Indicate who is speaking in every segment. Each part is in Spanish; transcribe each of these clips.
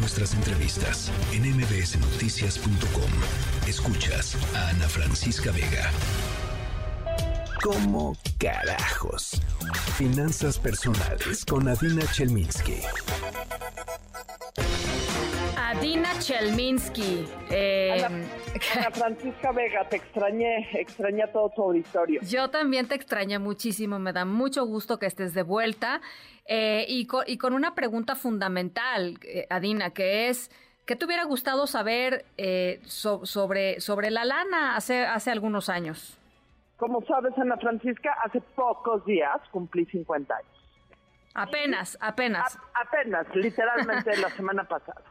Speaker 1: nuestras entrevistas en mbsnoticias.com. Escuchas a Ana Francisca Vega. ¿Cómo carajos? Finanzas personales con Adina Chelminsky.
Speaker 2: Adina Chelminsky. Eh,
Speaker 3: Ana, Francisca Vega, te extrañé, extrañé a todo tu auditorio.
Speaker 2: Yo también te extrañé muchísimo, me da mucho gusto que estés de vuelta. Eh, y, con, una pregunta fundamental, eh, Adina, que es, ¿qué te hubiera gustado saber eh, sobre, sobre la lana hace, hace algunos años?
Speaker 3: Como sabes, Ana Francisca, hace pocos días cumplí 50 años.
Speaker 2: Apenas, apenas.
Speaker 3: apenas, literalmente la semana pasada.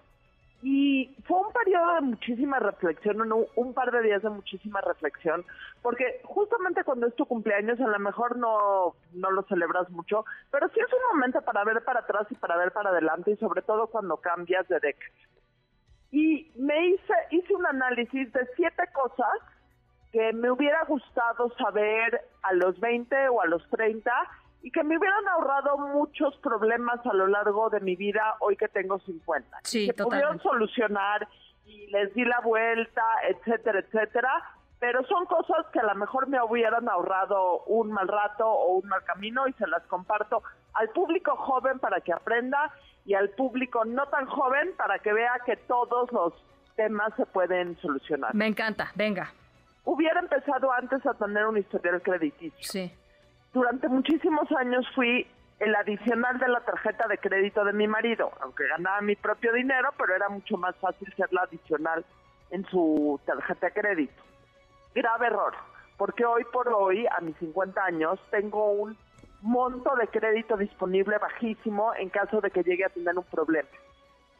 Speaker 3: Y fue un periodo de muchísima reflexión, un, par de días de muchísima reflexión, porque justamente cuando es tu cumpleaños a lo mejor no, no lo celebras mucho, pero sí es un momento para ver para atrás y para ver para adelante y sobre todo cuando cambias de década. Y me hice, hice un análisis de siete cosas que me hubiera gustado saber a los 20 o a los 30 y que me hubieran ahorrado muchos problemas a lo largo de mi vida hoy que tengo 50.
Speaker 2: Sí,
Speaker 3: que pudieron solucionar y les di la vuelta, etcétera, etcétera. Pero son cosas que a lo mejor me hubieran ahorrado un mal rato o un mal camino y se las comparto al público joven para que aprenda y al público no tan joven para que vea que todos los temas se pueden solucionar.
Speaker 2: Me encanta, venga.
Speaker 3: Hubiera empezado antes a tener un historial crediticio.
Speaker 2: Sí
Speaker 3: durante muchísimos años fui el adicional de la tarjeta de crédito de mi marido, aunque ganaba mi propio dinero, pero era mucho más fácil ser la adicional en su tarjeta de crédito. Grave error, porque hoy por hoy, a mis 50 años, tengo un monto de crédito disponible bajísimo en caso de que llegue a tener un problema.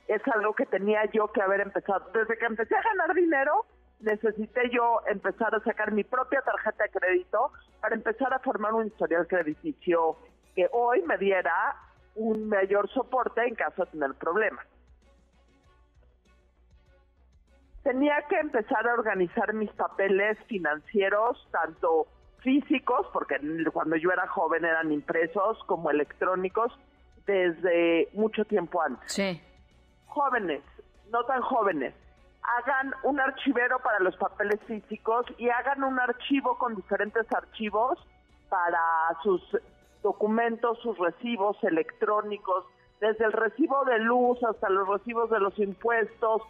Speaker 3: Es algo que tenía yo que haber empezado. Desde que empecé a ganar dinero, necesité yo empezar a sacar mi propia tarjeta de crédito para empezar a formar un historial crediticio que hoy me diera un mayor soporte en caso de tener problemas. Tenía que empezar a organizar mis papeles financieros, tanto físicos, porque cuando yo era joven eran impresos, como electrónicos, desde mucho tiempo antes.
Speaker 2: Sí.
Speaker 3: Jóvenes, no tan jóvenes, hagan un archivero para los papeles físicos y hagan un archivo con diferentes archivos para sus documentos, sus recibos electrónicos, desde el recibo de luz hasta los recibos de los impuestos,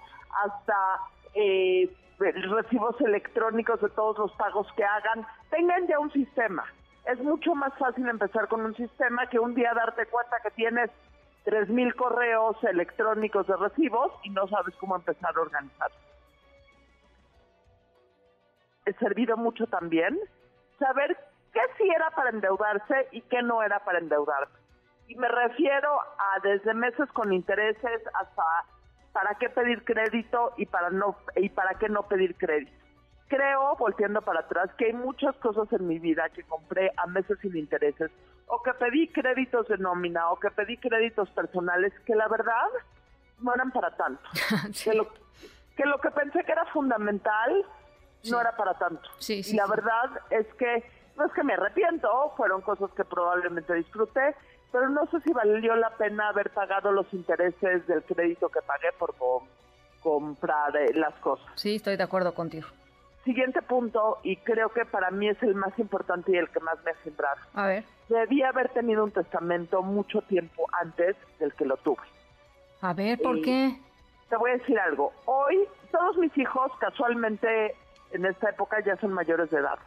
Speaker 3: hasta eh, recibos electrónicos de todos los pagos que hagan, tengan ya un sistema. Es mucho más fácil empezar con un sistema que un día darte cuenta que tienes tres mil correos electrónicos de recibos y no sabes cómo empezar a organizar. He servido mucho también saber qué sí era para endeudarse y qué no era para endeudarse. Y me refiero a desde meses con intereses hasta para qué pedir crédito y para no y para qué no pedir crédito. Creo, volteando para atrás, que hay muchas cosas en mi vida que compré a meses sin intereses o que pedí créditos de nómina o que pedí créditos personales que la verdad no eran para tanto. que, lo, que lo que pensé que era fundamental no era para tanto.
Speaker 2: y
Speaker 3: la verdad es que no es que me arrepiento, fueron cosas que probablemente disfruté, pero no sé si valió la pena haber pagado los intereses del crédito que pagué por comprar eh, las cosas.
Speaker 2: Sí, estoy de acuerdo contigo.
Speaker 3: Siguiente punto, y creo que para mí es el más importante y el que más me ha sembrado.
Speaker 2: A ver.
Speaker 3: Debía haber tenido un testamento mucho tiempo antes del que lo tuve.
Speaker 2: A ver, ¿por qué?
Speaker 3: Te voy a decir algo. Hoy todos mis hijos casualmente en esta época ya son mayores de edad.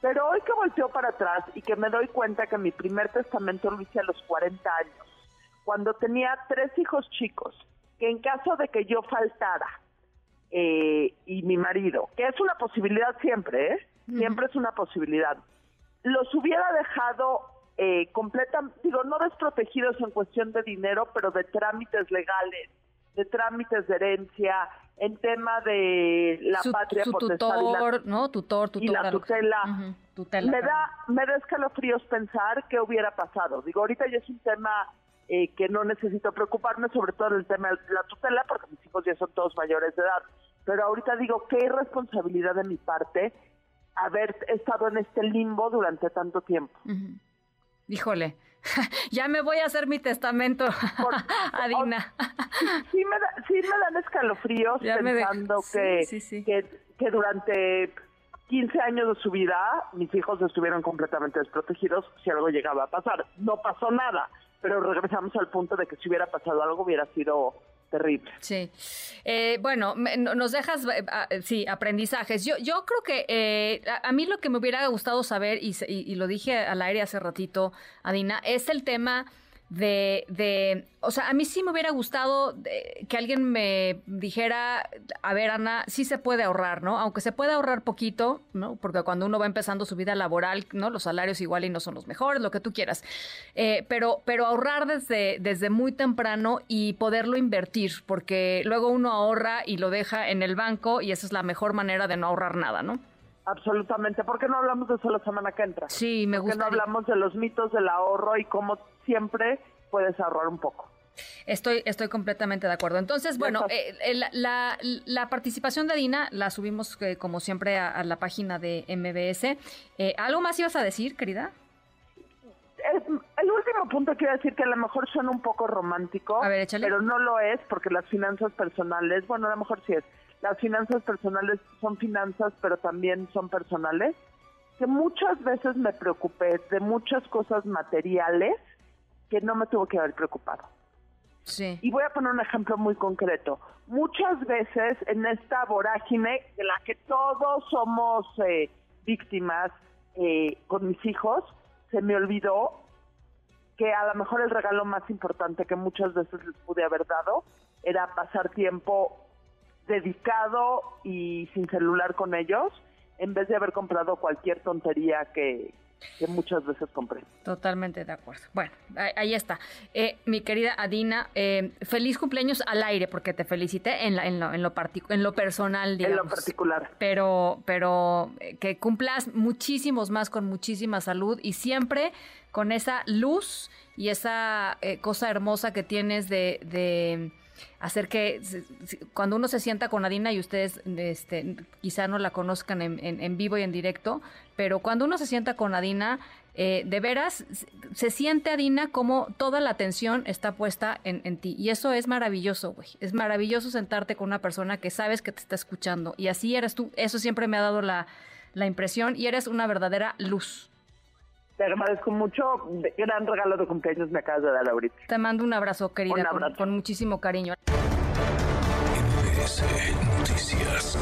Speaker 3: Pero hoy que volteo para atrás y que me doy cuenta que mi primer testamento lo hice a los 40 años, cuando tenía tres hijos chicos, que en caso de que yo faltara eh, y mi marido, que es una posibilidad siempre, ¿eh? Siempre es una posibilidad. Los hubiera dejado eh, digo, no desprotegidos en cuestión de dinero, pero de trámites legales, de trámites de herencia, en tema de la patria
Speaker 2: su tutor, ¿no? Tutor,
Speaker 3: y la tutela. me da me da escalofríos pensar qué hubiera pasado. Digo, ahorita ya es un tema eh, que no necesito preocuparme, sobre todo en el tema de la tutela, porque mis hijos ya son todos mayores de edad. Pero ahorita digo, qué irresponsabilidad de mi parte haber estado en este limbo durante tanto tiempo.
Speaker 2: Híjole, ya me voy a hacer mi testamento, Adina.
Speaker 3: sí, me sí me dan escalofríos pensando que, que, que durante 15 años de su vida mis hijos estuvieron completamente desprotegidos si algo llegaba a pasar. No pasó nada, pero regresamos al punto de que si hubiera pasado algo hubiera sido terrible.
Speaker 2: Sí. Eh, bueno, nos dejas, eh, sí, aprendizajes. Yo, yo creo que eh, a, mí lo que me hubiera gustado saber, y, y, lo dije al aire hace ratito, Adina, es el tema de, de, o sea, a mí sí me hubiera gustado eh, que alguien me dijera, a ver, Ana, sí se puede ahorrar, ¿no? Aunque se puede ahorrar poquito, ¿no? Porque cuando uno va empezando su vida laboral, ¿no? Los salarios igual y no son los mejores, lo que tú quieras. Eh, pero, pero ahorrar desde, desde muy temprano y poderlo invertir, porque luego uno ahorra y lo deja en el banco y esa es la mejor manera de no ahorrar nada, ¿no?
Speaker 3: Absolutamente. ¿Por qué no hablamos de eso la semana que entra?
Speaker 2: Sí, me gusta.
Speaker 3: ¿Por qué no hablamos de los mitos del ahorro y cómo siempre puedes ahorrar un poco?
Speaker 2: Estoy, estoy completamente de acuerdo. Entonces, bueno, eh, la, la, participación de Dina la subimos eh, como siempre a, la página de MBS. Eh, ¿Algo más ibas a decir, querida?
Speaker 3: El, último punto quiero decir que a lo mejor suena un poco romántico, pero no lo es porque las finanzas personales, bueno, a lo mejor sí es, las finanzas personales son finanzas, pero también son personales, que muchas veces me preocupé de muchas cosas materiales que no me tuvo que haber preocupado.
Speaker 2: Sí.
Speaker 3: Y voy a poner un ejemplo muy concreto. Muchas veces en esta vorágine de la que todos somos eh, víctimas eh, con mis hijos, se me olvidó que a lo mejor el regalo más importante que muchas veces les pude haber dado era pasar tiempo dedicado y sin celular con ellos, en vez de haber comprado cualquier tontería que, muchas veces compré.
Speaker 2: Totalmente de acuerdo. Bueno, ahí, está. Eh, mi querida Adina, eh, feliz cumpleaños al aire, porque te felicité en, en, lo, en, lo, en lo personal, digamos.
Speaker 3: En lo particular.
Speaker 2: Pero, pero eh, que cumplas muchísimos más con muchísima salud y siempre con esa luz y esa cosa hermosa que tienes de hacer que cuando uno se sienta con Adina y ustedes este, quizá no la conozcan en, vivo y en directo, pero cuando uno se sienta con Adina, eh, de veras se siente Adina como toda la atención está puesta en, ti. Y eso es maravilloso, güey. Es maravilloso sentarte con una persona que sabes que te está escuchando. Y así eres tú. Eso siempre me ha dado la, la impresión y eres una verdadera luz.
Speaker 3: Te agradezco mucho. Gran regalo de cumpleaños me acabas de dar ahorita.
Speaker 2: Te mando un abrazo, querida, Con, con muchísimo cariño.
Speaker 1: Noticias.